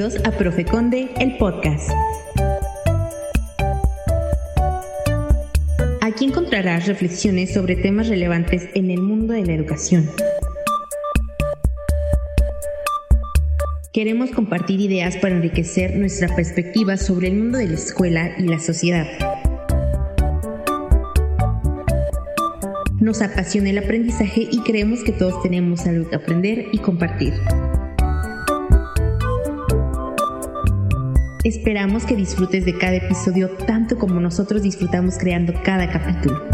Bienvenidos a Profe Conde, el podcast. Aquí encontrarás reflexiones sobre temas relevantes en el mundo de la educación. Queremos compartir ideas para enriquecer nuestra perspectiva sobre el mundo de la escuela y la sociedad. Nos apasiona el aprendizaje y creemos que todos tenemos algo que aprender y compartir. Esperamos que disfrutes de cada episodio tanto como nosotros disfrutamos creando cada capítulo.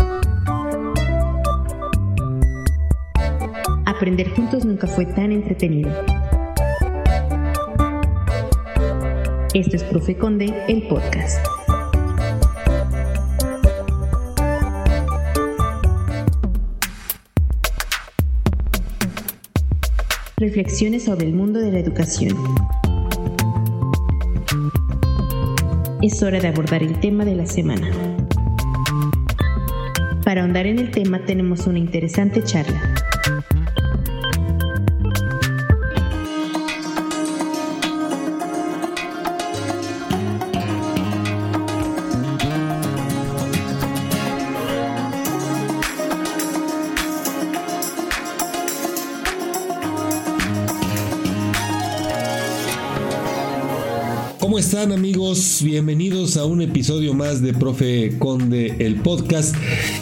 Aprender juntos nunca fue tan entretenido. Esto es Profe Conde, el podcast. Reflexiones sobre el mundo de la educación. Es hora de abordar el tema de la semana. Para ahondar en el tema tenemos una interesante charla. ¿Cómo están amigos? Bienvenidos a un episodio más de Profe Conde, el podcast.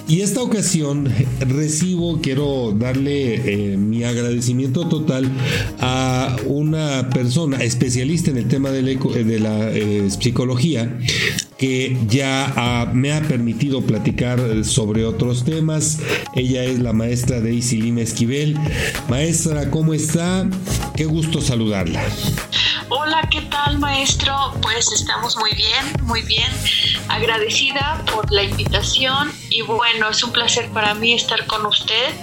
Y esta ocasión recibo, quiero darle eh, mi agradecimiento total a una persona especialista en el tema de la, eh, psicología que ya me ha permitido platicar sobre otros temas. Ella es la maestra Daisy Lima Esquivel. Maestra, ¿cómo está? Qué gusto saludarla. Hola, ¿qué tal maestro? Pues estamos muy bien, muy bien. Agradecida por la invitación y bueno, es un placer para mí estar con usted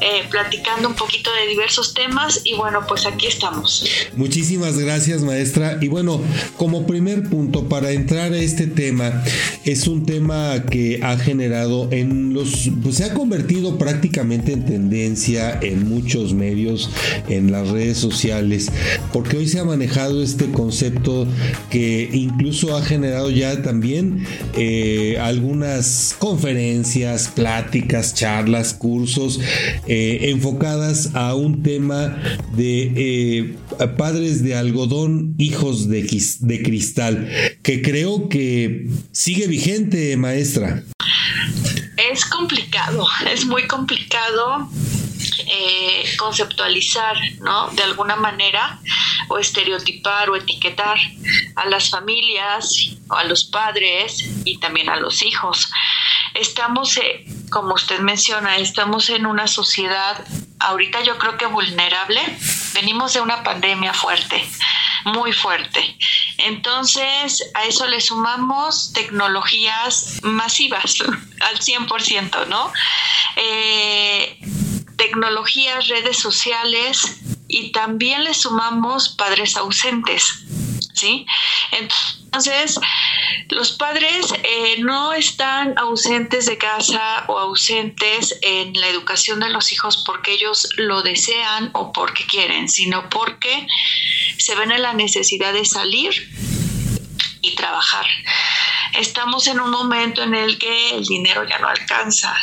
eh, platicando un poquito de diversos temas y bueno, pues aquí estamos. Muchísimas gracias maestra. Y bueno, como primer punto para entrar a este tema, es un tema que ha generado en los, pues se ha convertido prácticamente en tendencia en muchos medios, en las redes sociales, porque hoy se ha manejado este concepto que incluso ha generado ya también eh, algunas conferencias, pláticas, charlas, cursos eh, enfocadas a un tema de eh, padres de algodón, hijos de, de cristal, que creo que sigue vigente, maestra. Es complicado, es muy complicado eh, conceptualizar, ¿no? De alguna manera, o estereotipar o etiquetar a las familias, o a los padres y también a los hijos. Estamos, eh, como usted menciona, estamos en una sociedad ahorita yo creo que vulnerable. Venimos de una pandemia fuerte, muy fuerte. Entonces, a eso le sumamos tecnologías masivas al 100%, ¿no? Eh, tecnologías, redes sociales y también le sumamos padres ausentes. ¿Sí? Entonces, los padres eh, no están ausentes de casa o ausentes en la educación de los hijos porque ellos lo desean o porque quieren, sino porque se ven en la necesidad de salir y trabajar. Estamos en un momento en el que el dinero ya no alcanza,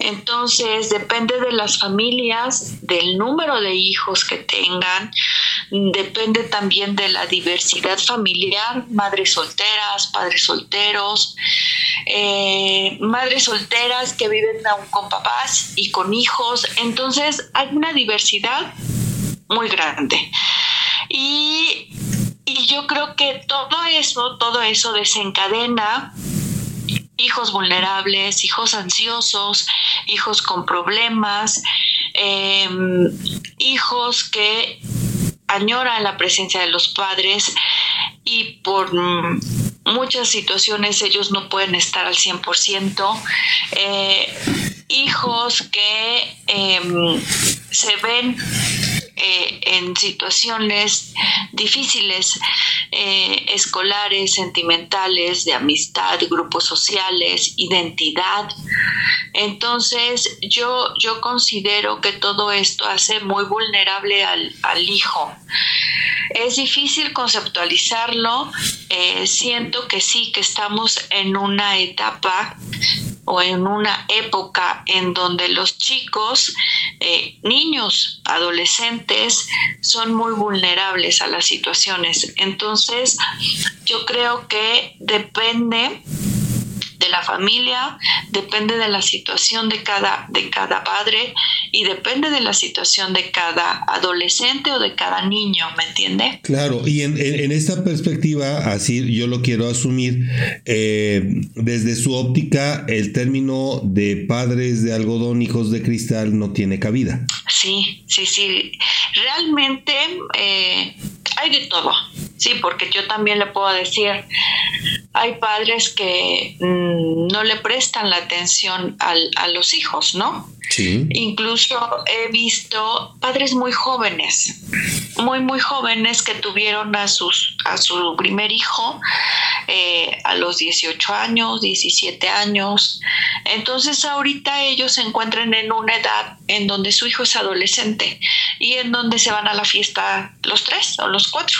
entonces, depende de las familias, del número de hijos que tengan, depende también de la diversidad familiar, madres solteras, padres solteros, eh, madres solteras que viven aún con papás y con hijos. Entonces, hay una diversidad muy grande. Y, y yo creo que todo eso, todo eso desencadena hijos vulnerables, hijos ansiosos, hijos con problemas, em, hijos que añoran la presencia de los padres y por muchas situaciones ellos no pueden estar al 100%. Eh, hijos que em, se ven eh, en situaciones difíciles, eh, escolares, sentimentales, de amistad, grupos sociales, identidad. Entonces yo, yo considero que todo esto hace muy vulnerable al, al hijo. es difícil conceptualizarlo. Eh, siento que sí, que estamos en una etapa o en una época en donde los chicos, eh, niños, adolescentes, son muy vulnerables a las situaciones. Entonces, yo creo que depende de la familia, depende de la situación de cada, de cada padre y depende de la situación de cada adolescente o de cada niño, ¿me entiende? Claro, y en, esta perspectiva, así yo lo quiero asumir, eh, desde su óptica, el término de padres de algodón, hijos de cristal, no tiene cabida. Sí, sí, sí. Realmente eh, hay de todo, sí, porque yo también le puedo decir, hay padres que mm, no le prestan la atención a los hijos, ¿no? Sí. Incluso he visto padres muy jóvenes, muy, muy jóvenes que tuvieron a, sus, a su primer hijo eh, a los 18 años, 17 años. Entonces ahorita ellos se encuentran en una edad en donde su hijo es adolescente y en donde se van a la fiesta los tres o los cuatro.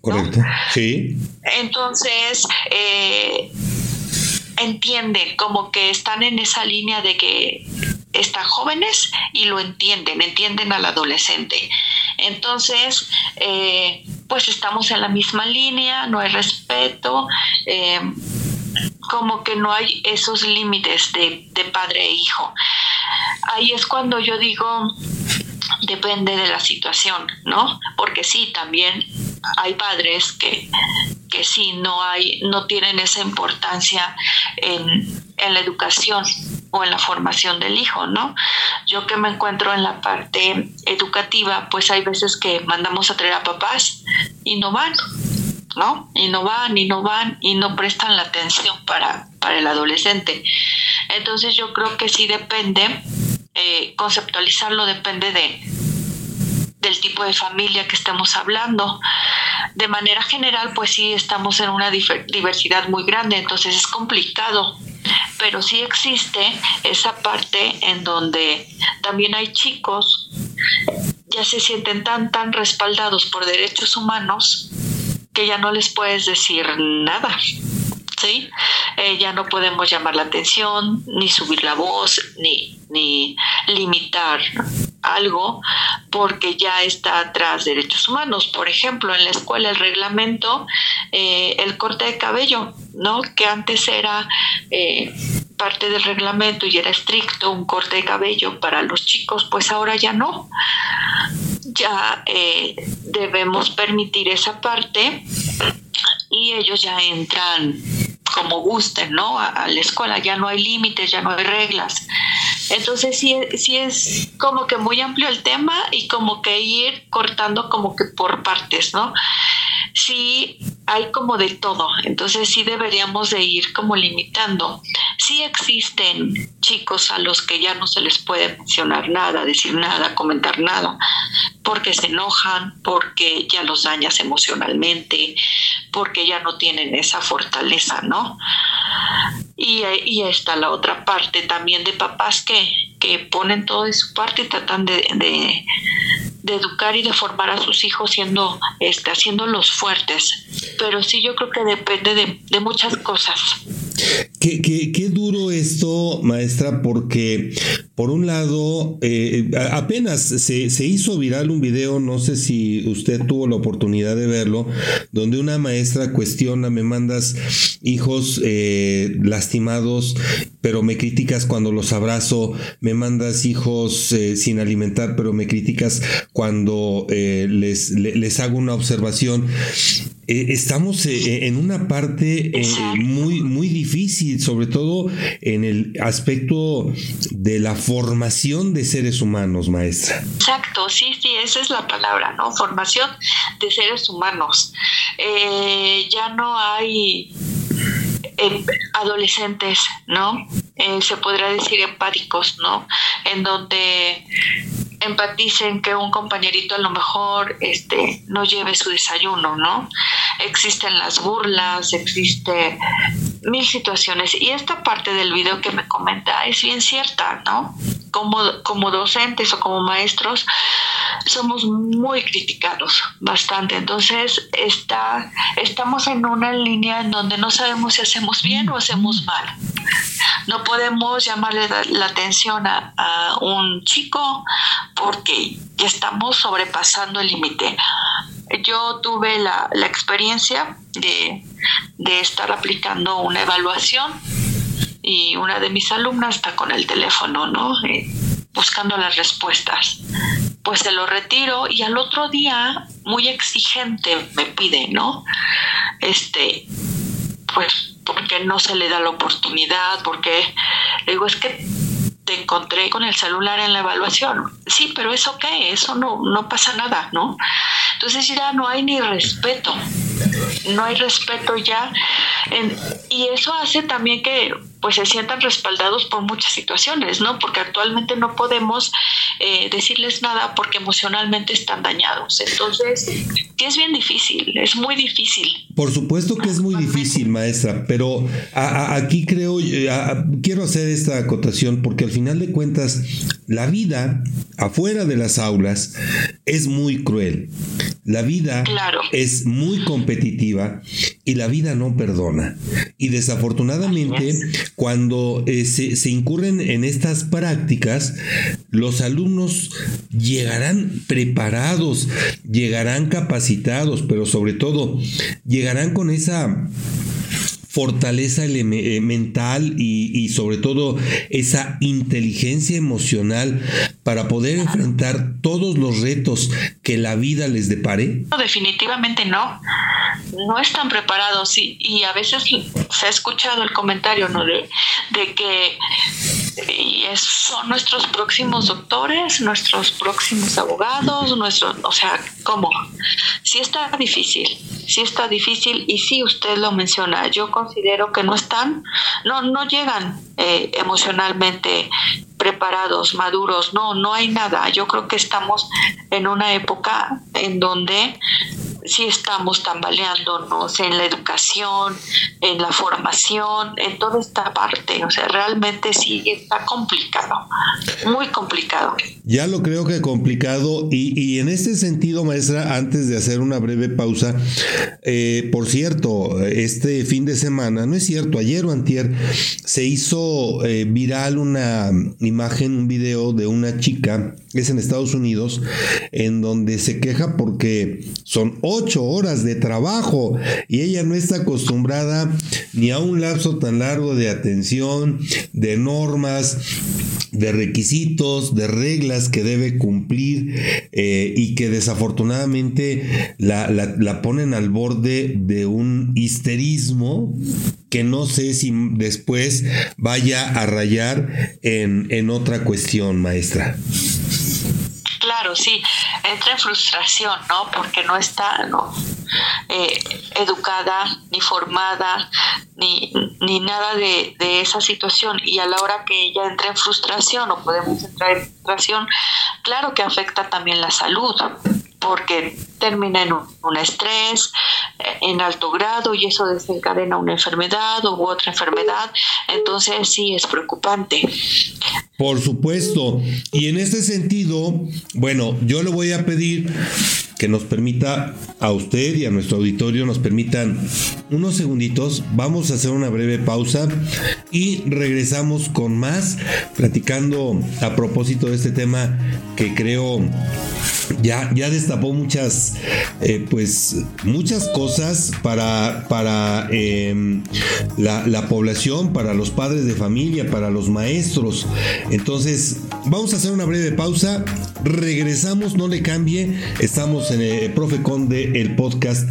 Correcto, sí. Entonces, eh, entienden, como que están en esa línea de que están jóvenes y lo entienden, entienden al adolescente. Entonces, eh, pues estamos en la misma línea, no hay respeto, eh, como que no hay esos límites de, de padre e hijo. Ahí es cuando yo digo, depende de la situación, ¿no? Porque sí, también hay padres que, que sí no hay, no tienen esa importancia en, la educación o en la formación del hijo, ¿no? Yo que me encuentro en la parte educativa, pues hay veces que mandamos a traer a papás y no van, ¿no? Y no van, y no van, y no prestan la atención para, para el adolescente. Entonces yo creo que sí depende, eh, conceptualizarlo depende de, del tipo de familia que estemos hablando. De manera general, pues sí, estamos en una diversidad muy grande, entonces es complicado, pero sí existe esa parte en donde también hay chicos, ya se sienten tan, tan respaldados por derechos humanos que ya no les puedes decir nada. ¿sí? Eh, ya no podemos llamar la atención, ni subir la voz, ni, ni limitar algo porque ya está atrás derechos humanos. Por ejemplo, en la escuela el reglamento, eh, el corte de cabello, ¿no? Que antes era eh, parte del reglamento y era estricto un corte de cabello para los chicos, pues ahora ya no. Ya eh, debemos permitir esa parte y ellos ya entran como gusten, ¿no? A, la escuela ya no hay límites, ya no hay reglas. Entonces sí, sí es como que muy amplio el tema y como que ir cortando como que por partes, ¿no? Sí hay como de todo, entonces sí deberíamos de ir como limitando. Sí existen chicos a los que ya no se les puede mencionar nada, decir nada, comentar nada, porque se enojan, porque ya los dañas emocionalmente, porque ya no tienen esa fortaleza, ¿no? Y, y está la otra parte también de papás que, que ponen todo de su parte y tratan de, de, educar y de formar a sus hijos siendo, este, haciéndolos fuertes. Pero sí yo creo que depende de, de muchas cosas. Qué, qué, qué, duro esto, maestra, porque por un lado, eh, apenas se, se, hizo viral un video, no sé si usted tuvo la oportunidad de verlo, donde una maestra cuestiona, me mandas hijos eh, lastimados, pero me criticas cuando los abrazo, me mandas hijos eh, sin alimentar, pero me criticas cuando les, les, hago una observación. estamos en una parte muy, muy difícil, sobre todo en el aspecto de la formación de seres humanos, maestra. Exacto, sí, sí, esa es la palabra, ¿no? Formación de seres humanos. Eh, ya no hay eh, adolescentes, ¿no? Eh, se podrá decir empáticos, ¿no? En donde empaticen que un compañerito a lo mejor este no lleve su desayuno, ¿no? Existen las burlas, existe mil situaciones y esta parte del video que me comenta es bien cierta, ¿no? como, como docentes o como maestros somos muy criticados bastante. Entonces está, estamos en una línea en donde no sabemos si hacemos bien o hacemos mal. No podemos llamarle la atención a, un chico porque ya estamos sobrepasando el límite. Yo tuve la, experiencia de, de estar aplicando una evaluación y una de mis alumnas está con el teléfono, ¿no? Eh, buscando las respuestas. Pues se lo retiro y al otro día, muy exigente, me pide, ¿no? Este, pues porque no se le da la oportunidad, porque le digo, es que te encontré con el celular en la evaluación. Sí, pero eso qué, eso no, no pasa nada, ¿no? Entonces ya no hay ni respeto, no hay respeto ya. y eso hace también que pues se sientan respaldados por muchas situaciones, ¿no? Porque actualmente no podemos eh, decirles nada porque emocionalmente están dañados. Entonces, sí es bien difícil, es muy difícil. Por supuesto que es muy difícil, maestra, pero aquí creo, eh, quiero hacer esta acotación porque al final de cuentas, la vida afuera de las aulas es muy cruel. La vida es muy competitiva y la vida no perdona. Y desafortunadamente, cuando eh, se, incurren en estas prácticas, los alumnos llegarán preparados, llegarán capacitados, pero sobre todo llegarán con esa fortaleza eh, mental y, sobre todo esa inteligencia emocional para poder enfrentar todos los retos que la vida les depare? No, definitivamente no. No están preparados y, y a veces se ha escuchado el comentario ¿no? de, que son nuestros próximos doctores, nuestros próximos abogados, nuestros, o sea, ¿cómo? Sí está difícil, sí está difícil y sí usted lo menciona, yo considero que no están, no, no llegan eh, emocionalmente preparados, maduros, no, no hay nada. Yo creo que estamos en una época en donde sí estamos tambaleándonos en la educación, en la formación, en toda esta parte. O sea, realmente sí está complicado, muy complicado. Ya lo creo que complicado y, y en este sentido, maestra, antes de hacer una breve pausa, eh, por cierto, este fin de semana, no es cierto, ayer o antier, se hizo eh, viral una imagen, un video de una chica, es en Estados Unidos, en donde se queja porque son ocho horas de trabajo y ella no está acostumbrada ni a un lapso tan largo de atención, de normas, de requisitos, de reglas que debe cumplir eh, y que desafortunadamente la, la, ponen al borde de un histerismo que no sé si después vaya a rayar en, en otra cuestión, maestra. Sí, entra en frustración, ¿no? Porque no está ¿no? Eh, educada, ni formada, ni, ni nada de, de, esa situación. Y a la hora que ella entra en frustración o podemos entrar en frustración, claro que afecta también la salud porque termina en un, estrés eh, en alto grado y eso desencadena una enfermedad u otra enfermedad. Entonces sí es preocupante. Por supuesto. Y en este sentido, bueno, yo le voy a pedir que nos permita a usted y a nuestro auditorio nos permitan unos segunditos. Vamos a hacer una breve pausa y regresamos con más platicando a propósito de este tema que creo ya, ya destapó muchas, eh, pues, muchas cosas para, para em, la, la, población, para los padres de familia, para los maestros. Entonces, vamos a hacer una breve pausa. Regresamos, no le cambie. Estamos en el Profe Conde, el podcast.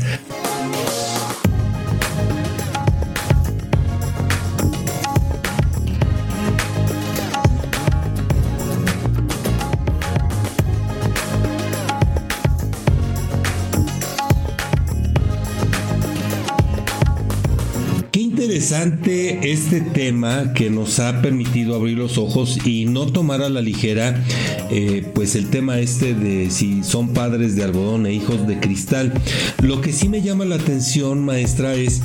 Interesante este tema que nos ha permitido abrir los ojos y no tomar a la ligera eh, pues el tema este de si son padres de algodón e hijos de cristal. Lo que sí me llama la atención, maestra, es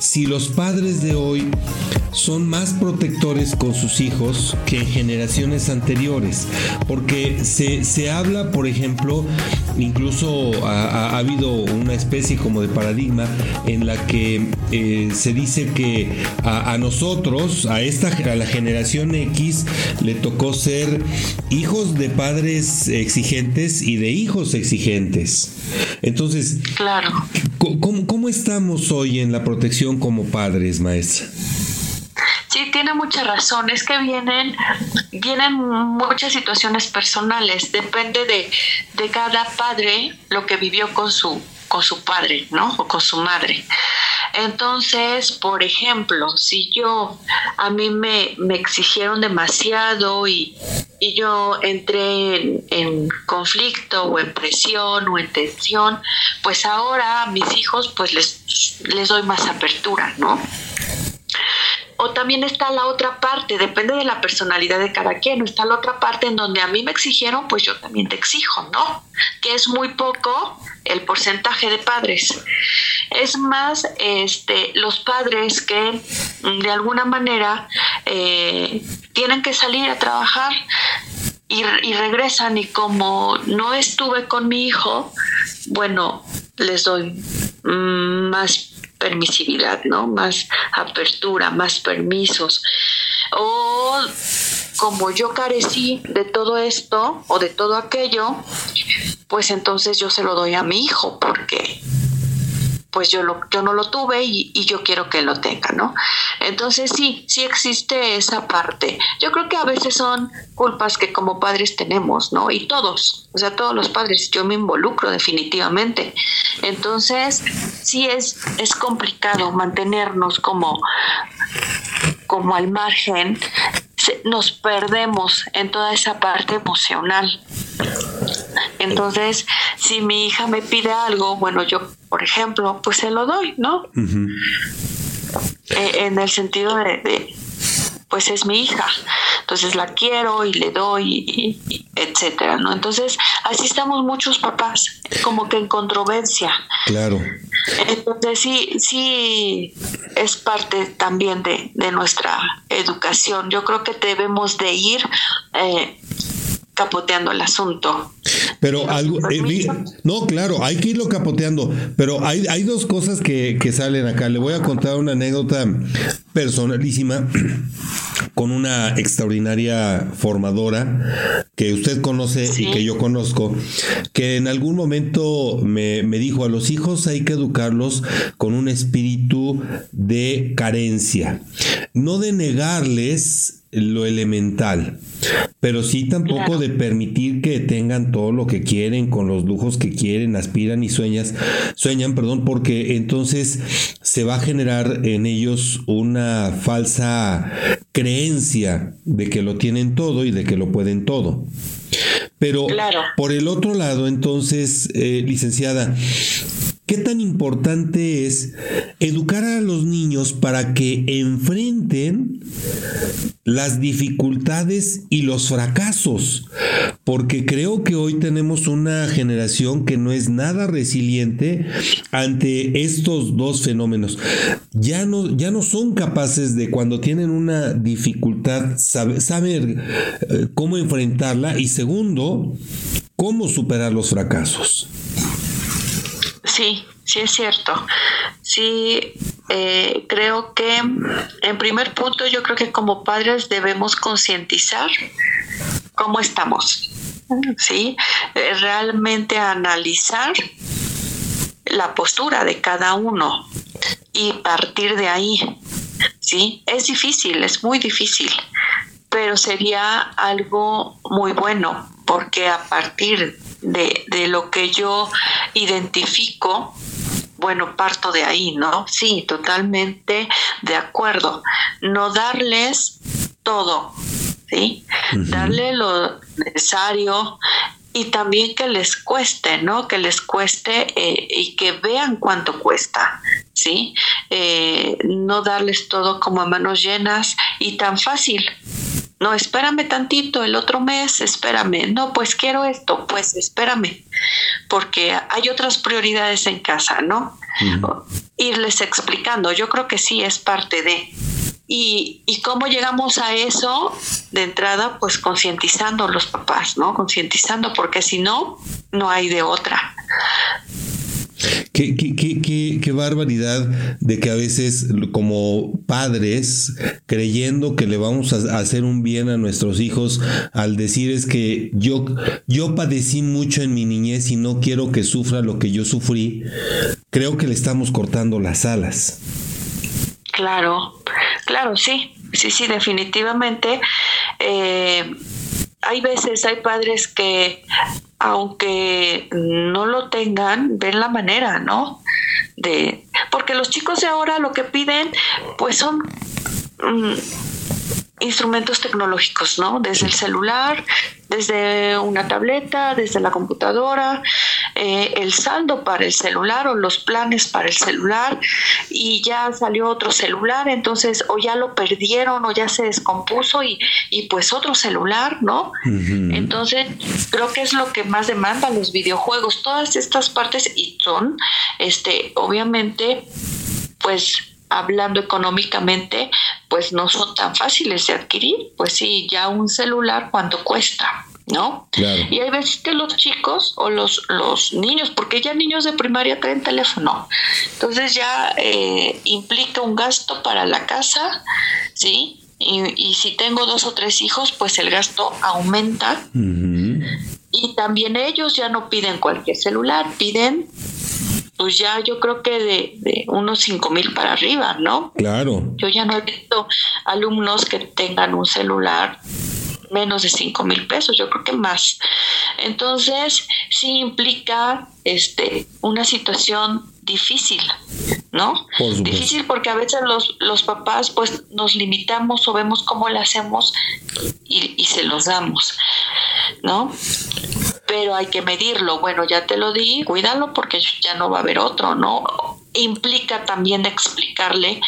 si los padres de hoy son más protectores con sus hijos que en generaciones anteriores. Porque se, se habla, por ejemplo, incluso ha, habido una especie como de paradigma en la que eh, se dice que a, nosotros, a esta a la generación X, le tocó ser hijos de padres exigentes y de hijos exigentes. Entonces, claro. ¿cómo, cómo estamos hoy en la protección como padres, maestra? Sí, tiene mucha razón. Es que vienen, vienen muchas situaciones personales. Depende de, de cada padre lo que vivió con su, con su padre, ¿no? O con su madre. Entonces, por ejemplo, si yo, a mí me, me exigieron demasiado y, y yo entré en, en, conflicto o en presión o en tensión, pues ahora a mis hijos pues les, les doy más apertura, ¿no? O también está la otra parte, depende de la personalidad de cada quien, está la otra parte en donde a mí me exigieron, pues yo también te exijo, ¿no? Que es muy poco el porcentaje de padres. Es más, este, los padres que de alguna manera eh, tienen que salir a trabajar y, y, regresan y como no estuve con mi hijo, bueno, les doy mm, más permisividad, ¿no? Más apertura, más permisos. O como yo carecí de todo esto o de todo aquello, pues entonces yo se lo doy a mi hijo porque pues yo, lo, yo no lo tuve y, yo quiero que lo tenga, ¿no? Entonces sí, sí existe esa parte. Yo creo que a veces son culpas que como padres tenemos, ¿no? Y todos, o sea, todos los padres, yo me involucro definitivamente. Entonces sí es, es complicado mantenernos como, como al margen, nos perdemos en toda esa parte emocional. Entonces, si mi hija me pide algo, bueno, yo, por ejemplo, pues se lo doy, ¿no? Eh, en el sentido de, pues es mi hija, entonces la quiero y le doy, y, etcétera, ¿no? Entonces, así estamos muchos papás, como que en controversia. Claro. Entonces, sí, sí, es parte también de, de nuestra educación. Yo creo que debemos de ir eh, capoteando el asunto. Pero algo, eh, no, claro, hay que irlo capoteando, pero hay, hay dos cosas que, que, salen acá. Le voy a contar una anécdota personalísima con una extraordinaria formadora que usted conoce y que yo conozco, que en algún momento me, me dijo a los hijos hay que educarlos con un espíritu de carencia, no de negarles lo elemental, pero sí tampoco de permitir que tengan todo lo que quieren, con los lujos que quieren, aspiran y sueñas, sueñan, perdón, porque entonces se va a generar en ellos una falsa creencia de que lo tienen todo y de que lo pueden todo. Pero por el otro lado, entonces, eh, licenciada, ¿Qué tan importante es educar a los niños para que enfrenten las dificultades y los fracasos? Porque creo que hoy tenemos una generación que no es nada resiliente ante estos dos fenómenos. Ya no, ya no son capaces de cuando tienen una dificultad saber, eh, cómo enfrentarla y segundo, cómo superar los fracasos. Sí, sí es cierto. Sí, eh, creo que en primer punto yo creo que como padres debemos concientizar cómo estamos, ¿sí? Eh, realmente analizar la postura de cada uno y partir de ahí, ¿sí? Es difícil, es muy difícil, pero sería algo muy bueno porque a partir de, de lo que yo identifico, bueno, parto de ahí, ¿no? Sí, totalmente de acuerdo. No darles todo, ¿sí? Darle lo necesario y también que les cueste, ¿no? Que les cueste eh, y que vean cuánto cuesta, ¿sí? Eh, no darles todo como a manos llenas y tan fácil. No, espérame tantito, el otro mes, espérame. No, pues quiero esto, pues espérame, porque hay otras prioridades en casa, ¿no? Irles explicando, yo creo que sí es parte de. Y, y, cómo llegamos a eso de entrada, pues concientizando los papás, ¿no? Concientizando, porque si no, no hay de otra. Qué, qué, qué, qué, barbaridad de que a veces como padres, creyendo que le vamos a hacer un bien a nuestros hijos, al decir es que yo, yo padecí mucho en mi niñez y no quiero que sufra lo que yo sufrí, creo que le estamos cortando las alas. Claro, claro, sí, sí, sí, definitivamente. Eh, hay veces, hay padres que, aunque no lo tengan, ven la manera, ¿no? De, porque los chicos de ahora lo que piden, pues son mm, instrumentos tecnológicos, ¿no? Desde el celular, desde una tableta, desde la computadora, eh, el saldo para el celular o los planes para el celular y ya salió otro celular, entonces o ya lo perdieron o ya se descompuso y, y pues otro celular, ¿no? Entonces creo que es lo que más demanda los videojuegos, todas estas partes y son, este, obviamente, pues hablando económicamente, pues no son tan fáciles de adquirir. Pues sí, ya un celular, ¿cuánto cuesta? ¿no? Y hay veces que los chicos o los, los niños, porque ya niños de primaria traen teléfono, entonces ya eh, implica un gasto para la casa, ¿sí? Y, si tengo dos o tres hijos, pues el gasto aumenta. Y también ellos ya no piden cualquier celular, piden pues ya yo creo que de, de unos cinco mil para arriba, ¿no? Claro. Yo ya no he visto alumnos que tengan un celular menos de cinco mil pesos, yo creo que más. Entonces, sí implica este, una situación difícil, ¿no? Difícil porque a veces los, los papás pues nos limitamos o vemos cómo lo hacemos y, y se los damos, ¿no? Pero hay que medirlo. Bueno, ya te lo di, cuídalo porque ya no va a haber otro, ¿no? Implica también explicarle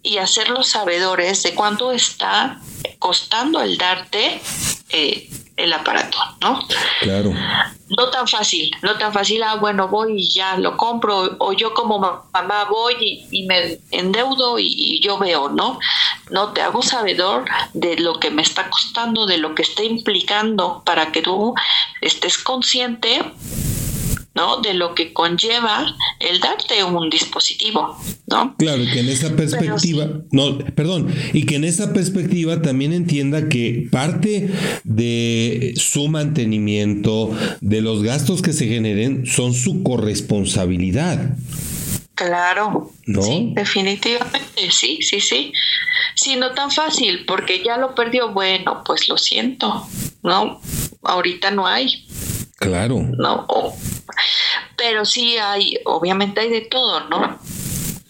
y hacerlos sabedores de cuánto está costando el darte eh, el aparato, ¿no? Claro. No tan fácil, no tan fácil, ah, bueno, voy y ya lo compro, o yo como mamá voy y, me endeudo y, y, yo veo, ¿no? No te hago sabedor de lo que me está costando, de lo que está implicando para que tú estés consciente ¿no? De lo que conlleva el darte un dispositivo, ¿no? Claro, que en esa perspectiva, no, perdón, y que en esa perspectiva también entienda que parte de su mantenimiento, de los gastos que se generen, son su corresponsabilidad. Claro, ¿No? sí, definitivamente, sí, sí, sí. Sí, no tan fácil, porque ya lo perdió, bueno, pues lo siento, ¿no? Ahorita no hay. Claro. No, pero sí hay, obviamente hay de todo, ¿no?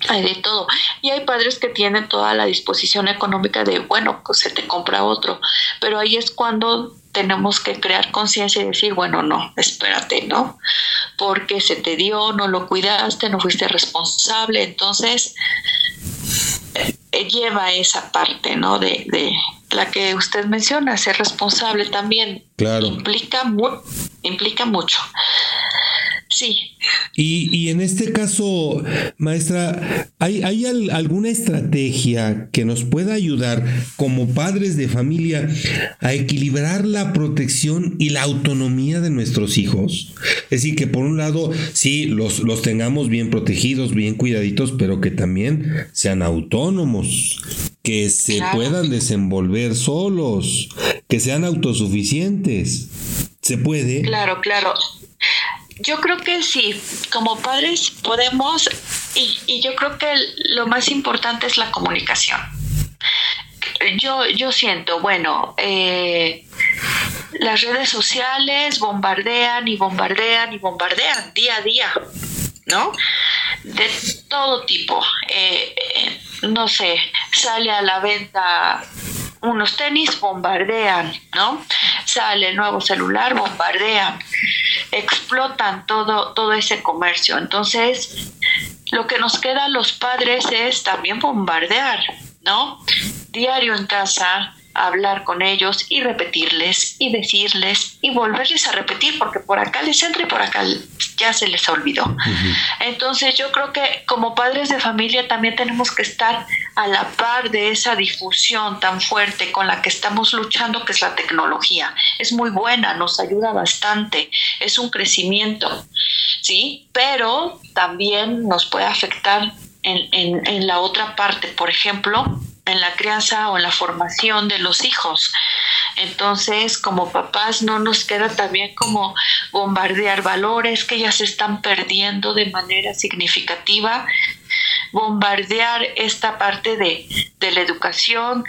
Hay de todo. Y hay padres que tienen toda la disposición económica de, bueno, pues se te compra otro. Pero ahí es cuando tenemos que crear conciencia y decir, bueno, no, espérate, ¿no? Porque se te dio, no lo cuidaste, no fuiste responsable. Entonces, eh, lleva esa parte, ¿no? De, de, la que usted menciona, ser responsable también. Claro. Implica, mu implica mucho. Sí. Y, y, en este caso, maestra, ¿hay, ¿hay alguna estrategia que nos pueda ayudar como padres de familia a equilibrar la protección y la autonomía de nuestros hijos? Es decir, que por un lado, sí, los, los tengamos bien protegidos, bien cuidaditos, pero que también sean autónomos, que se puedan desenvolver solos, que sean autosuficientes. ¿Se puede? Claro, claro. Yo creo que sí, como padres podemos, y, y yo creo que lo más importante es la comunicación. Yo, yo siento, bueno, eh, las redes sociales bombardean y bombardean y bombardean día a día, ¿no? De todo tipo. Eh, eh, no sé, sale a la venta unos tenis, bombardean, ¿no? Sale el nuevo celular, bombardean explotan todo, todo ese comercio. Entonces, lo que nos queda a los padres es también bombardear, ¿no? Diario en casa, hablar con ellos y repetirles y decirles y volverles a repetir porque por acá les entra y por acá ya se les olvidó. Entonces yo creo que como padres de familia también tenemos que estar a la par de esa difusión tan fuerte con la que estamos luchando que es la tecnología. Es muy buena, nos ayuda bastante, es un crecimiento, ¿sí? Pero también nos puede afectar en, en, en la otra parte, por ejemplo, en la crianza o en la formación de los hijos. Entonces, como papás, no nos queda también como bombardear valores que ya se están perdiendo de manera significativa, bombardear esta parte de, de la educación,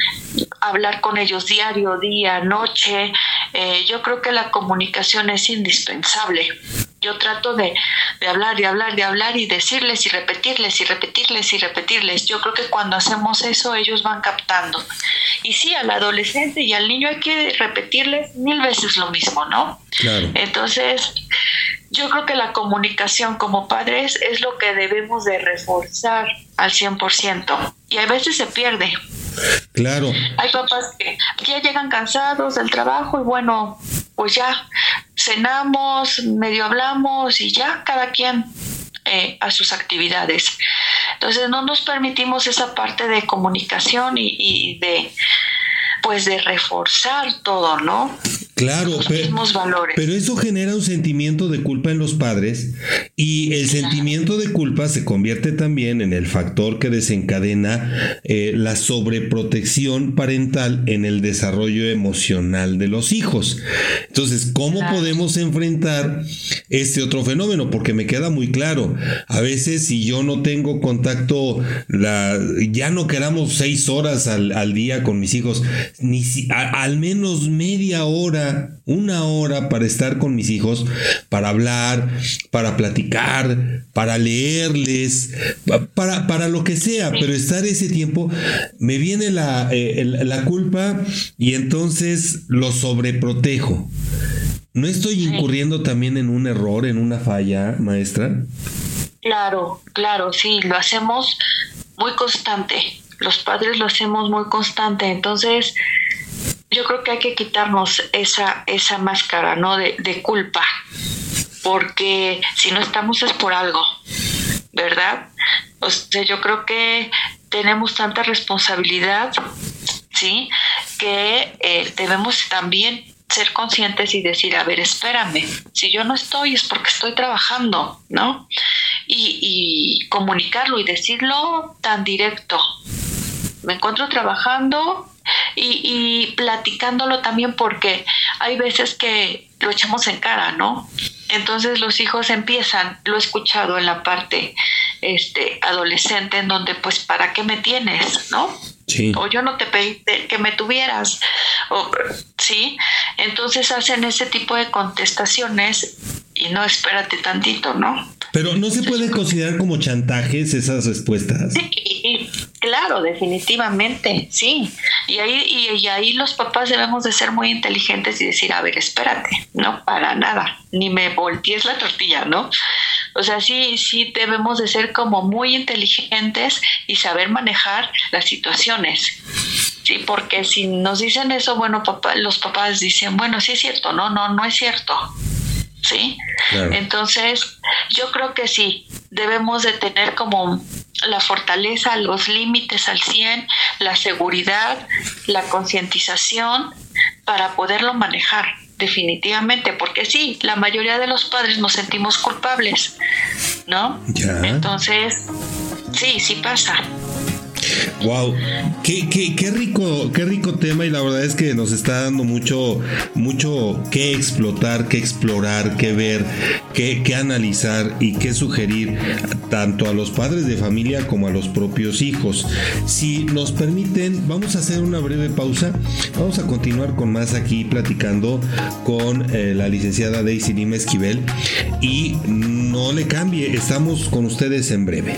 hablar con ellos diario, día, noche. Eh, yo creo que la comunicación es indispensable. Yo trato de, de hablar y hablar y hablar y decirles y repetirles y repetirles y repetirles. Yo creo que cuando hacemos eso ellos van captando. Y sí, al adolescente y al niño hay que repetirles mil veces lo mismo, ¿no? Claro. Entonces, yo creo que la comunicación como padres es lo que debemos de reforzar al 100% y a veces se pierde. Claro. Hay papás que ya llegan cansados del trabajo y bueno, pues ya cenamos, medio hablamos y ya cada quien eh, a sus actividades. Entonces no nos permitimos esa parte de comunicación y, y de pues de reforzar todo, ¿no? Claro, Los pero, mismos valores. pero eso genera un sentimiento de culpa en los padres y el sentimiento de culpa se convierte también en el factor que desencadena eh, la sobreprotección parental en el desarrollo emocional de los hijos. Entonces, ¿cómo Claro. podemos enfrentar este otro fenómeno? Porque me queda muy claro, a veces si yo no tengo contacto, la, ya no queramos seis horas al, al día con mis hijos, ni si- a- al menos media hora, una hora para estar con mis hijos, para hablar, para platicar, para leerles, pa- para, para lo que sea, pero estar ese tiempo, me viene la, eh, la culpa y entonces lo sobreprotejo. ¿No estoy incurriendo también en un error, en una falla, maestra? Claro, claro, sí, lo hacemos muy constante. Los padres lo hacemos muy constante. Entonces, yo creo que hay que quitarnos esa, esa máscara, ¿no? De, de culpa. Porque si no estamos es por algo, ¿verdad? O sea, yo creo que tenemos tanta responsabilidad, ¿sí? Que eh, debemos también ser conscientes y decir, a ver, espérame, si yo no estoy es porque estoy trabajando, ¿no? Y, y comunicarlo y decirlo tan directo. Me encuentro trabajando y, y platicándolo también porque hay veces que lo echamos en cara, ¿no? Entonces los hijos empiezan, lo he escuchado en la parte este, adolescente, en donde pues, ¿para qué me tienes? ¿No? Sí. o yo no te pedí que me tuvieras, o, ¿sí? Entonces hacen ese tipo de contestaciones y no espérate tantito, ¿no? Pero no se pueden considerar como chantajes esas respuestas. Sí, claro, definitivamente, sí. Y ahí, y, y ahí los papás debemos de ser muy inteligentes y decir, a ver, espérate, no para nada, ni me voltees la tortilla, ¿no? O sea, sí, sí debemos de ser como muy inteligentes y saber manejar las situaciones. Sí, porque si nos dicen eso, bueno, papá, los papás dicen, bueno, sí es cierto, no, no, no es cierto. ¿Sí? Claro. Entonces, yo creo que sí, debemos de tener como la fortaleza, los límites al 100, la seguridad, la concientización para poderlo manejar definitivamente, porque sí, la mayoría de los padres nos sentimos culpables, ¿no? Ya. Entonces, sí, sí pasa. Wow, qué, qué, qué rico, qué rico tema y la verdad es que nos está dando mucho, mucho que explotar, que explorar, que ver, que, que analizar y que sugerir tanto a los padres de familia como a los propios hijos. Si nos permiten, vamos a hacer una breve pausa. Vamos a continuar con más aquí platicando con eh, la licenciada Daisy Lima Esquivel y no le cambie, estamos con ustedes en breve.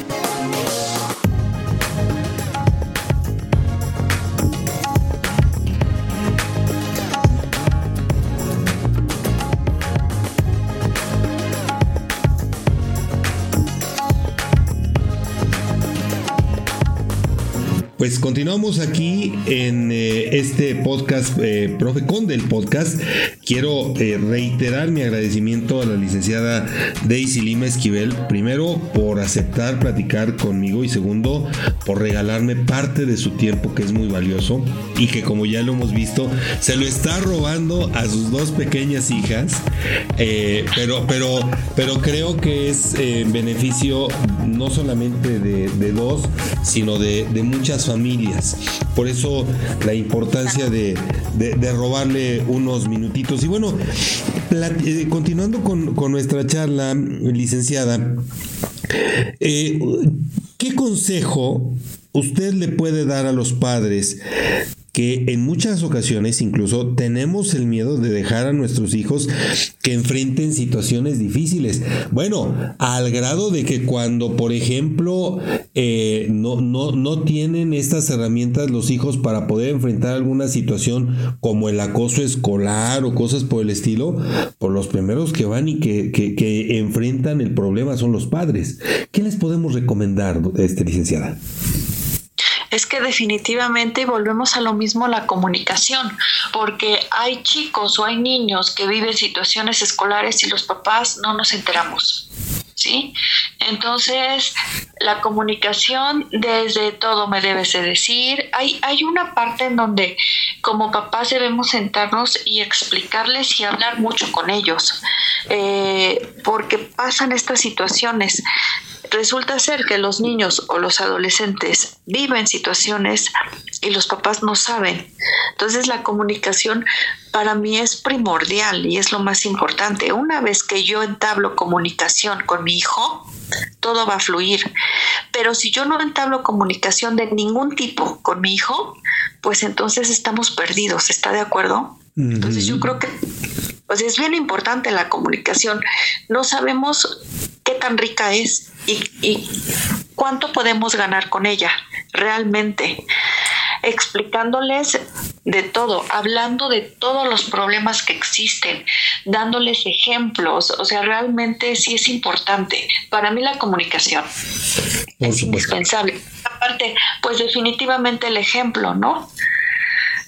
Pues continuamos aquí en eh, este podcast, eh, Profe Con del podcast. Quiero eh, reiterar mi agradecimiento a la licenciada Daisy Lima Esquivel, primero por aceptar platicar conmigo y segundo por regalarme parte de su tiempo que es muy valioso y que como ya lo hemos visto se lo está robando a sus dos pequeñas hijas, pero, pero, pero creo que es en beneficio no solamente de, dos, sino de, muchas familias. Por eso la importancia de, robarle unos minutitos. Y bueno, eh, continuando con, nuestra charla, licenciada, eh, ¿qué consejo usted le puede dar a los padres que en muchas ocasiones incluso tenemos el miedo de dejar a nuestros hijos que enfrenten situaciones difíciles. Bueno, al grado de que cuando, por ejemplo, eh, no, no, no tienen estas herramientas los hijos para poder enfrentar alguna situación como el acoso escolar o cosas por el estilo, por los primeros que van y que, que enfrentan el problema son los padres. ¿Qué les podemos recomendar, este, licenciada? Es que definitivamente volvemos a lo mismo la comunicación, porque hay chicos o hay niños que viven situaciones escolares y los papás no nos enteramos. ¿Sí? Entonces, la comunicación desde todo me debes de decir. Hay, hay una parte en donde como papás debemos sentarnos y explicarles y hablar mucho con ellos, eh, porque pasan estas situaciones. Resulta ser que los niños o los adolescentes viven situaciones y los papás no saben. Entonces la comunicación para mí es primordial y es lo más importante. Una vez que yo entablo comunicación con mi hijo, todo va a fluir. Pero si yo no entablo comunicación de ningún tipo con mi hijo, pues entonces estamos perdidos. ¿Está de acuerdo? Entonces yo creo que pues es bien importante la comunicación. No sabemos tan rica es y, cuánto podemos ganar con ella realmente explicándoles de todo, hablando de todos los problemas que existen, dándoles ejemplos, o sea, realmente sí es importante. Para mí la comunicación es indispensable. Aparte, pues definitivamente el ejemplo, ¿no?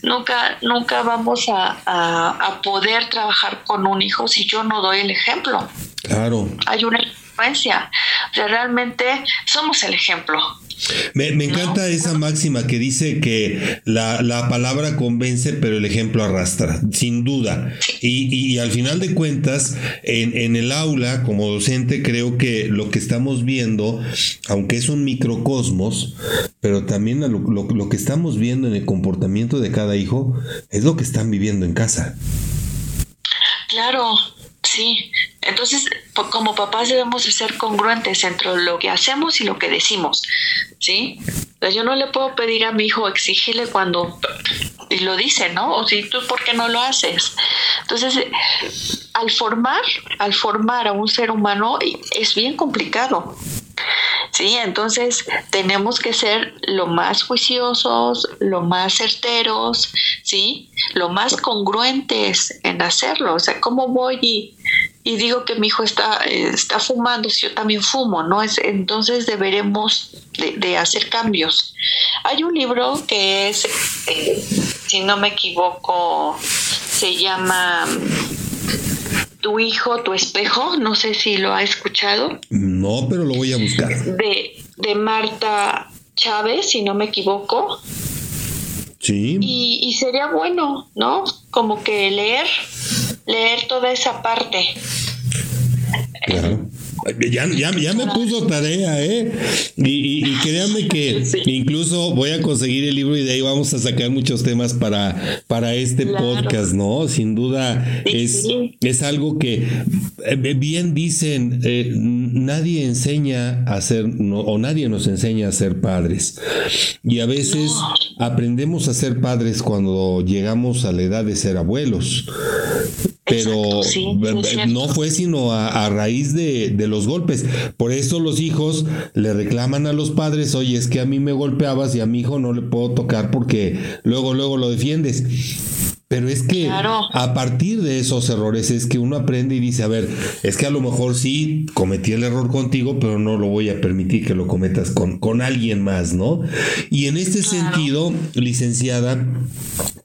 Nunca, nunca vamos a, poder trabajar con un hijo si yo no doy el ejemplo. Claro. Hay una O sea, realmente somos el ejemplo. Me, encanta esa máxima que dice que la, palabra convence, pero el ejemplo arrastra, sin duda. Y, al final de cuentas, en, el aula, como docente, creo que lo que estamos viendo, aunque es un microcosmos, pero también lo, lo que estamos viendo en el comportamiento de cada hijo, es lo que están viviendo en casa. Claro, Sí, entonces como papás debemos de ser congruentes entre lo que hacemos y lo que decimos, ¿sí? yo no le puedo pedir a mi hijo exigirle cuando y lo dice, ¿no? O si tú por qué no lo haces. Entonces, al formar, al formar a un ser humano es bien complicado. Sí, entonces tenemos que ser lo más juiciosos, lo más certeros, ¿sí? Lo más congruentes en hacerlo. O sea, ¿cómo voy y, y digo que mi hijo está, está fumando si yo también fumo, ¿no? Es, entonces deberemos de, hacer cambios. Hay un libro que es, eh, si no me equivoco, se llama Tu hijo, tu espejo, no sé si lo ha escuchado. No, pero lo voy a buscar. De, de Marta Chávez, si no me equivoco. Sí. Y, y sería bueno, ¿no? Como que leer leer toda esa parte. Claro. Ya, ya, me puso tarea, ¿eh? Y, y, créanme que incluso voy a conseguir el libro y de ahí vamos a sacar muchos temas para, para este podcast, ¿no? Sin duda es, es algo que eh, bien dicen, eh, nadie enseña a ser, o nadie nos enseña a ser padres. Y a veces aprendemos a ser padres cuando llegamos a la edad de ser abuelos pero no fue sino a, raíz de, los golpes. Por eso los hijos le reclaman a los padres, oye, es que a mí me golpeabas y a mi hijo no le puedo tocar porque luego, luego lo defiendes. Pero es que a partir de esos errores es que uno aprende y dice, a ver, es que a lo mejor sí cometí el error contigo, pero no lo voy a permitir que lo cometas con, con alguien más, ¿no? Y en este sentido, licenciada,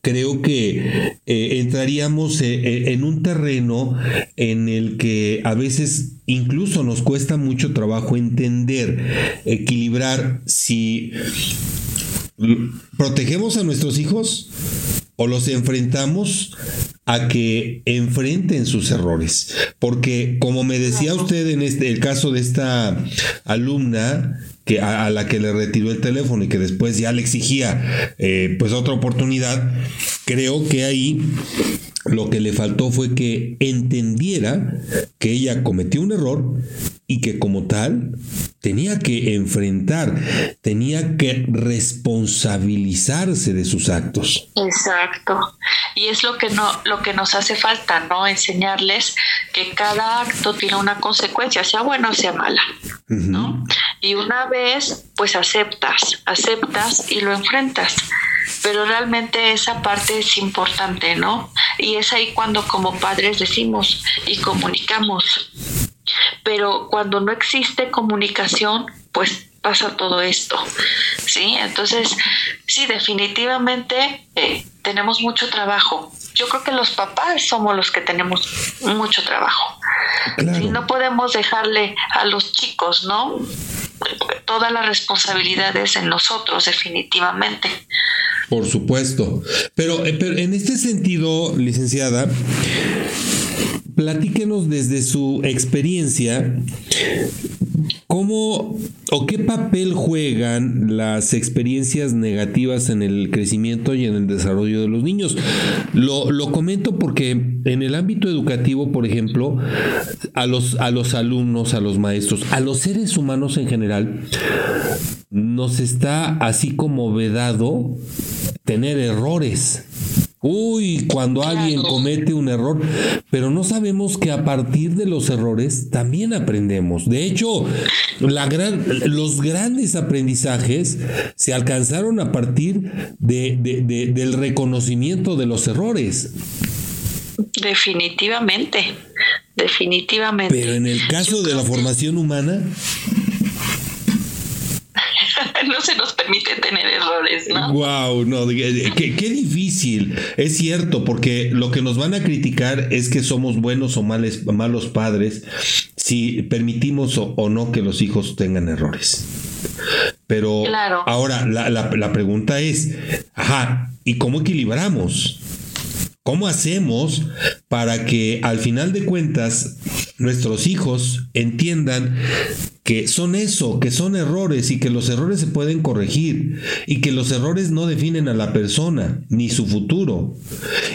creo que eh, entraríamos eh, eh, en un terreno en el que a veces incluso nos cuesta mucho trabajo entender, equilibrar si protegemos a nuestros hijos o los enfrentamos a que enfrenten sus errores. Porque como me decía usted en este, el caso de esta alumna, que a, la que le retiró el teléfono y que después ya le exigía eh, pues otra oportunidad, creo que ahí lo que le faltó fue que entendiera que ella cometió un error y que como tal tenía que enfrentar, tenía que responsabilizarse de sus actos. Exacto. Y es lo que no lo que nos hace falta, ¿no? Enseñarles que cada acto tiene una consecuencia, sea buena o sea mala, ¿no? Y una vez pues aceptas, aceptas y lo enfrentas pero realmente esa parte es importante, ¿no? Y es ahí cuando como padres decimos y comunicamos. Pero cuando no existe comunicación, pues pasa todo esto, ¿sí? Entonces, sí, definitivamente eh, tenemos mucho trabajo. Yo creo que los papás somos los que tenemos mucho trabajo. Si no podemos dejarle a los chicos, ¿no? Todas las responsabilidades en nosotros, definitivamente. Por supuesto. Pero, eh, pero en este sentido, licenciada, platíquenos desde su experiencia ¿Cómo o qué papel juegan las experiencias negativas en el crecimiento y en el desarrollo de los niños? Lo, lo, comento porque en el ámbito educativo, por ejemplo, a los, a los alumnos, a los maestros, a los seres humanos en general, nos está así como vedado tener errores. Uy, cuando alguien comete un error, pero no sabemos que a partir de los errores también aprendemos. De hecho, la gran, los grandes aprendizajes se alcanzaron a partir de, del reconocimiento de los errores. Definitivamente, definitivamente. Pero en el caso de la formación humana, no se nos permite tener errores, ¿no? Wow, no, qué, difícil. Es cierto, porque lo que nos van a criticar es que somos buenos o males, malos padres si permitimos o, no que los hijos tengan errores. Pero ahora la, la pregunta es, ajá, ¿y cómo equilibramos? ¿Cómo hacemos para que al final de cuentas nuestros hijos entiendan que son eso, que son errores y que los errores se pueden corregir y que los errores no definen a la persona ni su futuro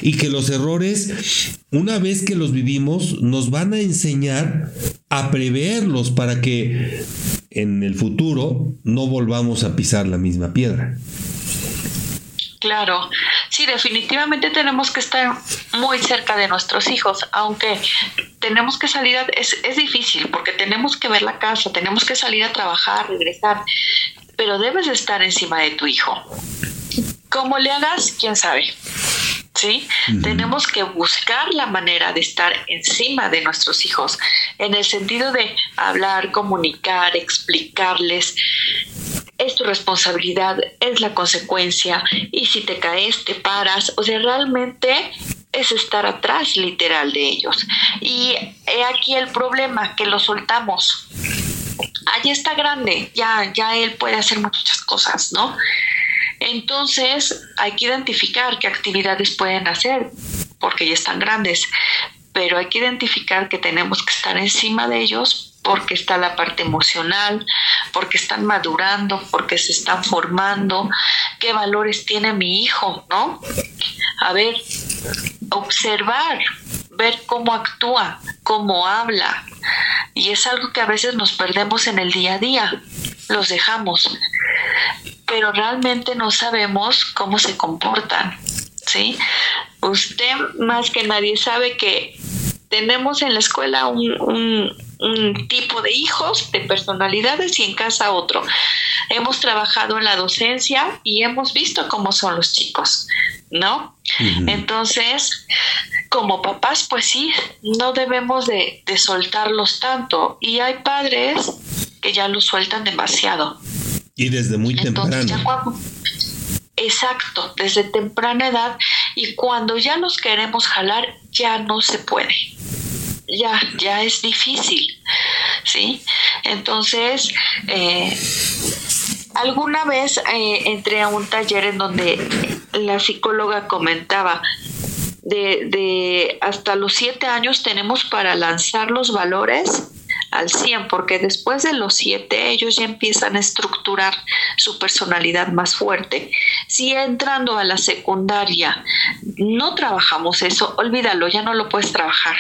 y que los errores, una vez que los vivimos, nos van a enseñar a preverlos para que en el futuro no volvamos a pisar la misma piedra. Claro, sí, definitivamente tenemos que estar muy cerca de nuestros hijos, aunque tenemos que salir, a, es, es difícil porque tenemos que ver la casa, tenemos que salir a trabajar, regresar, pero debes estar encima de tu hijo. ¿Cómo le hagas? ¿Quién sabe? ¿Sí? Tenemos que buscar la manera de estar encima de nuestros hijos, en el sentido de hablar, comunicar, explicarles. Es tu responsabilidad, es la consecuencia, y si te caes, te paras. O sea, realmente es estar atrás literal de ellos. Y he aquí el problema, que lo soltamos. Allí está grande, ya, ya él puede hacer muchas cosas, ¿no? Entonces hay que identificar qué actividades pueden hacer, porque ya están grandes, pero hay que identificar que tenemos que estar encima de ellos porque está la parte emocional, porque están madurando, porque se están formando, qué valores tiene mi hijo, ¿no? A ver, observar, ver cómo actúa, cómo habla. Y es algo que a veces nos perdemos en el día a día, los dejamos pero realmente no sabemos cómo se comportan, ¿sí? Usted más que nadie sabe que tenemos en la escuela un, un tipo de hijos, de personalidades y en casa otro. Hemos trabajado en la docencia y hemos visto cómo son los chicos, ¿no? Entonces, como papás, pues sí, no debemos de, soltarlos tanto. Y hay padres que ya los sueltan demasiado. Y desde muy temprano. exacto, desde temprana edad. Y cuando ya los queremos jalar, ya no se puede. Ya, ya es difícil. ¿Sí? Entonces, eh, alguna vez eh, entré a un taller en donde la psicóloga comentaba, de, hasta los siete años tenemos para lanzar los valores al 100, porque después de los siete ellos ya empiezan a estructurar su personalidad más fuerte. Si entrando a la secundaria no trabajamos eso, olvídalo, ya no lo puedes trabajar.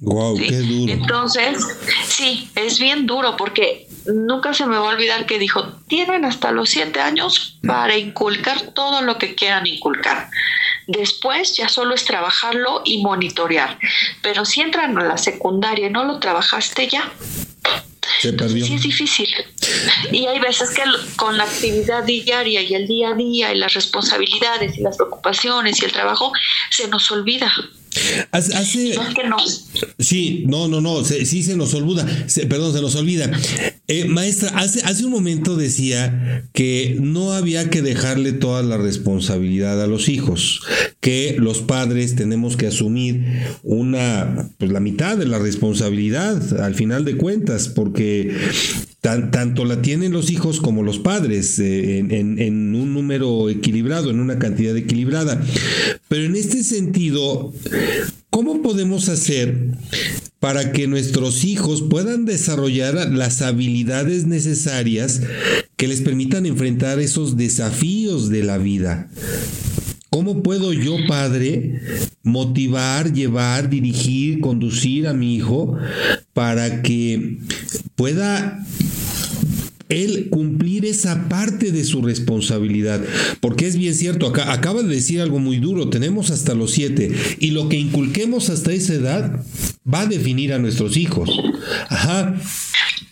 Wow, qué duro. Entonces, sí, es bien duro porque nunca se me va a olvidar que dijo, tienen hasta los siete años para inculcar todo lo que quieran inculcar. Después ya solo es trabajarlo y monitorear. Pero si entran a la secundaria y no lo trabajaste ya, se perdió. Sí, es difícil. Y hay veces que con la actividad diaria y el día a día y las responsabilidades y las preocupaciones y el trabajo, se nos olvida. Hace, Sí, no, no, no, sí se nos olvida, perdón, se nos olvida. Eh, maestra, hace, hace un momento decía que no había que dejarle toda la responsabilidad a los hijos, que los padres tenemos que asumir una, pues la mitad de la responsabilidad al final de cuentas, porque tanto la tienen los hijos como los padres eh, en, un número equilibrado, en una cantidad equilibrada. Pero en este sentido, ¿cómo podemos hacer para que nuestros hijos puedan desarrollar las habilidades necesarias que les permitan enfrentar esos desafíos de la vida? ¿Cómo puedo yo, padre, motivar, llevar, dirigir, conducir a mi hijo para que pueda él cumplir esa parte de su responsabilidad. Porque es bien cierto, acá, acaba de decir algo muy duro, tenemos hasta los siete, y lo que inculquemos hasta esa edad va a definir a nuestros hijos. Ajá.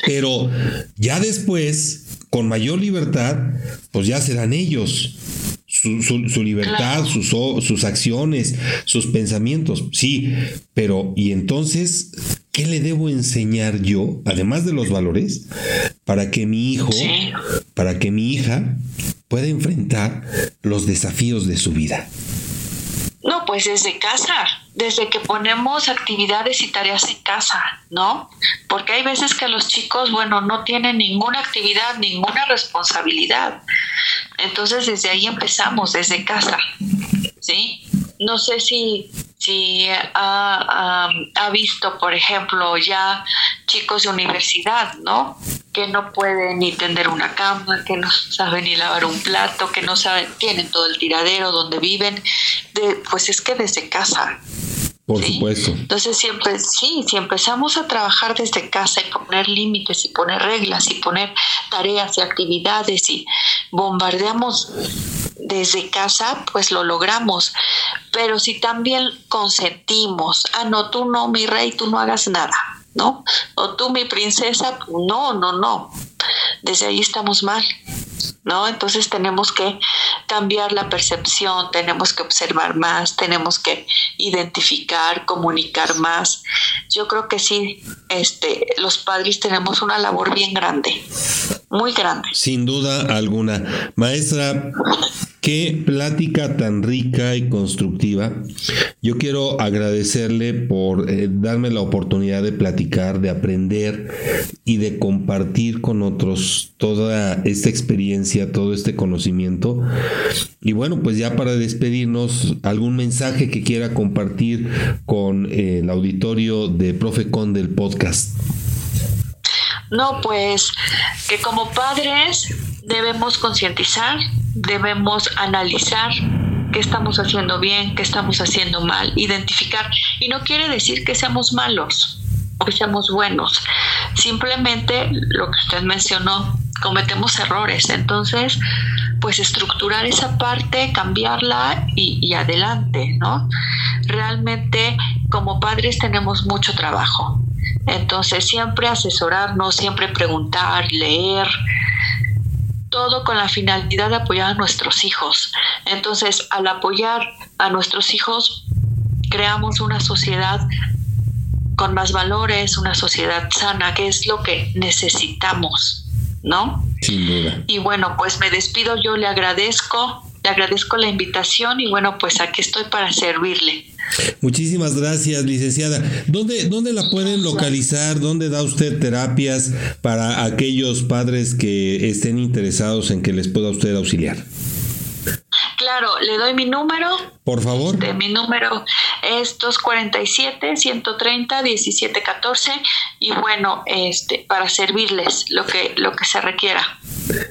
Pero ya después, con mayor libertad, pues ya serán ellos. Su, su, libertad, sus, sus acciones, sus pensamientos, sí, pero ¿y entonces ¿qué le debo enseñar yo, además de los valores, para que mi hijo, para que mi hija pueda enfrentar los desafíos de su vida? No, pues desde casa, desde que ponemos actividades y tareas en casa, ¿no? Porque hay veces que los chicos, bueno, no tienen ninguna actividad, ninguna responsabilidad. Entonces desde ahí empezamos, desde casa, ¿sí? No sé si si ha, visto, por ejemplo, ya chicos de universidad, ¿no? Que no pueden ni tender una cama, que no saben ni lavar un plato, que no saben, tienen todo el tiradero donde viven, pues es que desde casa. Por supuesto. Entonces siempre, sí, si empezamos a trabajar desde casa y poner límites y poner reglas y poner tareas y actividades y bombardeamos desde casa, pues lo logramos. Pero si también consentimos, ah, no, tú no, mi rey, tú no hagas nada, ¿no? O tú, mi princesa, no, no, no. Desde ahí estamos mal. ¿No? Entonces tenemos que cambiar la percepción, tenemos que observar más, tenemos que identificar, comunicar más. Yo creo que sí, este, los padres tenemos una labor bien grande, muy grande. Sin duda alguna. Maestra, Qué plática tan rica y constructiva. Yo quiero agradecerle por eh, darme la oportunidad de platicar, de aprender y de compartir con otros toda esta experiencia, todo este conocimiento. Y bueno, pues ya para despedirnos, algún mensaje que quiera compartir con eh, el auditorio de Profecon del podcast. No, pues que como padres debemos concientizar, debemos analizar qué estamos haciendo bien, qué estamos haciendo mal, identificar. Y no quiere decir que seamos malos o que seamos buenos. Simplemente lo que usted mencionó, cometemos errores. Entonces, pues estructurar esa parte, cambiarla y, y adelante, ¿no? Realmente como padres tenemos mucho trabajo. Entonces, siempre asesorarnos, siempre preguntar, leer, todo con la finalidad de apoyar a nuestros hijos. Entonces, al apoyar a nuestros hijos, creamos una sociedad con más valores, una sociedad sana, que es lo que necesitamos, ¿no? Sin duda. Y bueno, pues me despido, yo le agradezco, le agradezco la invitación y bueno, pues aquí estoy para servirle. Muchísimas gracias, licenciada. ¿Dónde, ¿Dónde la pueden localizar? ¿Dónde da usted terapias para aquellos padres que estén interesados en que les pueda usted auxiliar? Claro, le doy mi número. Por favor. Este, mi número es 247-130-1714 y bueno, este, para servirles lo que, lo que se requiera.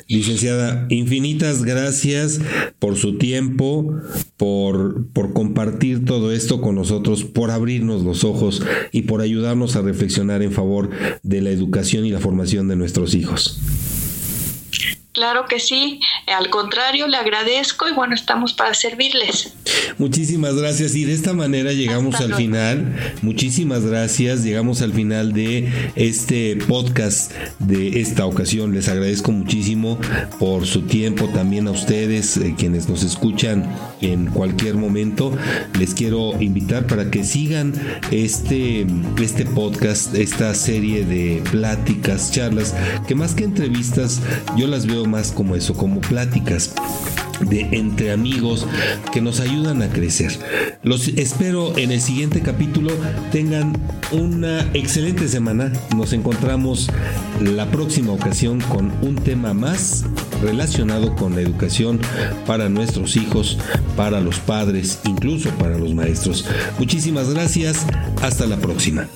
Licenciada, infinitas gracias por su tiempo, por, por compartir todo esto con nosotros, por abrirnos los ojos y por ayudarnos a reflexionar en favor de la educación y la formación de nuestros hijos. Claro que sí, al contrario, le agradezco y bueno, estamos para servirles. Muchísimas gracias y de esta manera llegamos al final. Muchísimas gracias, llegamos al final de este podcast de esta ocasión. Les agradezco muchísimo por su tiempo, también a ustedes eh, quienes nos escuchan en cualquier momento. Les quiero invitar para que sigan este, este podcast, esta serie de pláticas, charlas, que más que entrevistas, yo las veo más como eso, como pláticas de entre amigos que nos ayudan a crecer. Los espero en el siguiente capítulo. Tengan una excelente semana. Nos encontramos la próxima ocasión con un tema más relacionado con la educación para nuestros hijos, para los padres, incluso para los maestros. Muchísimas gracias. Hasta la próxima.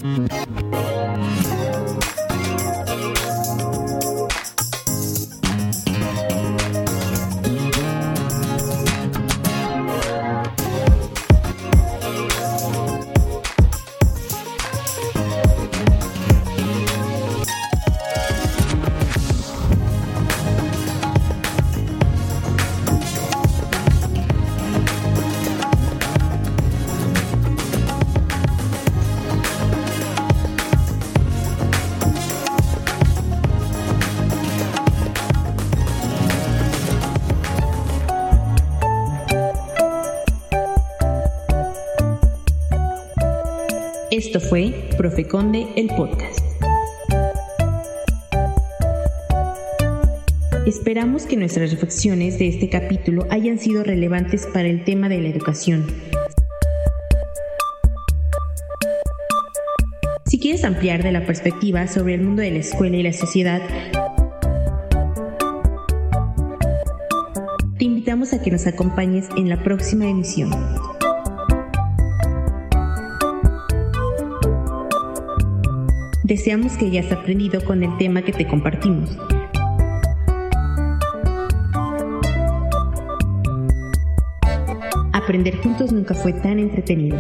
Fue Profe Conde, el podcast. Esperamos que nuestras reflexiones de este capítulo hayan sido relevantes para el tema de la educación. Si quieres ampliar de la perspectiva sobre el mundo de la escuela y la sociedad, te invitamos a que nos acompañes en la próxima emisión. Deseamos que hayas aprendido con el tema que te compartimos. Aprender juntos nunca fue tan entretenido.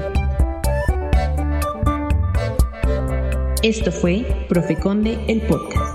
Esto fue Profe Conde, el podcast.